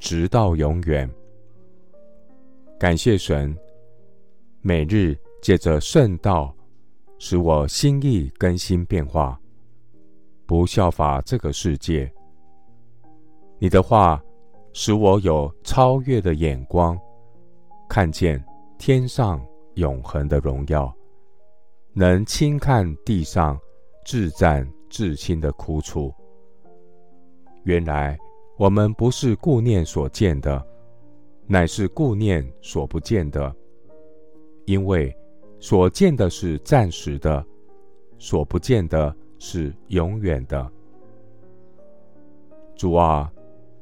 直到永远。感谢神。每日借着圣道，使我心意更新变化，不效法这个世界。你的话使我有超越的眼光，看见天上永恒的荣耀，能轻看地上至暂至轻的苦楚。原来我们不是顾念所见的，乃是顾念所不见的。因为所见的是暂时的，所不见的是永远的。主啊，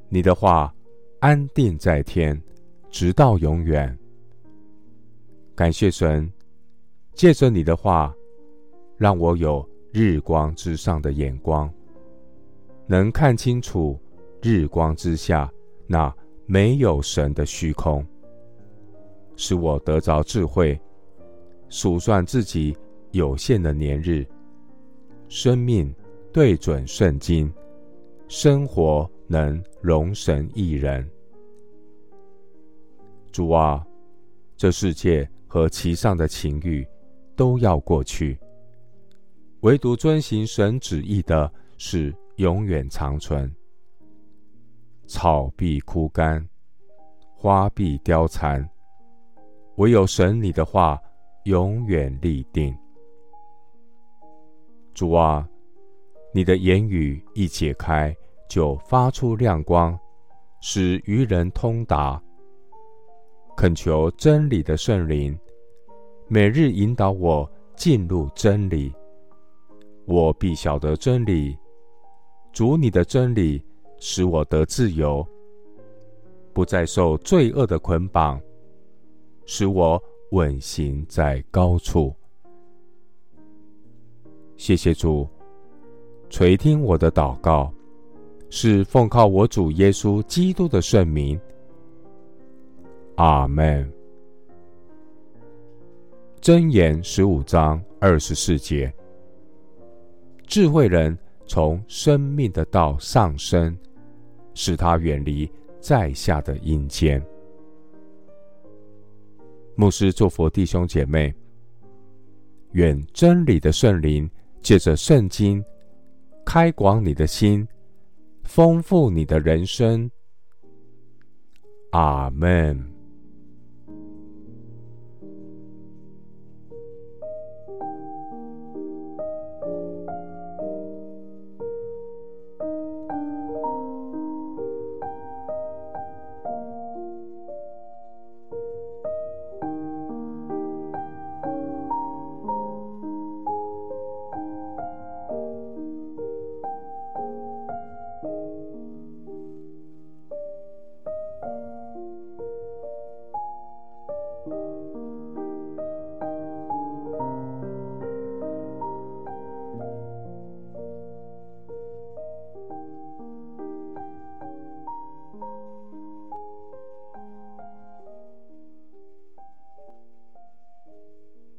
你的话安定在天，直到永远。感谢神，借着你的话，让我有日光之上的眼光，能看清楚日光之下那没有神的虚空。使我得着智慧，数算自己有限的年日，生命对准圣经，生活能容神一人。主啊，这世界和其上的情欲都要过去，唯独遵行神旨意的是永远长存。草必枯干，花必凋残。唯有神你的话永远立定。主啊，你的言语一解开，就发出亮光，使愚人通达。恳求真理的圣灵，每日引导我进入真理，我必晓得真理。主你的真理使我得自由，不再受罪恶的捆绑。使我稳行在高处。谢谢主，垂听我的祷告，是奉靠我主耶稣基督的圣名。阿门。箴言十五章二十四节：智慧人从生命的道上升，使他远离在下的阴间。牧师祝福弟兄姐妹，愿真理的圣灵借着圣经开广你的心，丰富你的人生。阿门。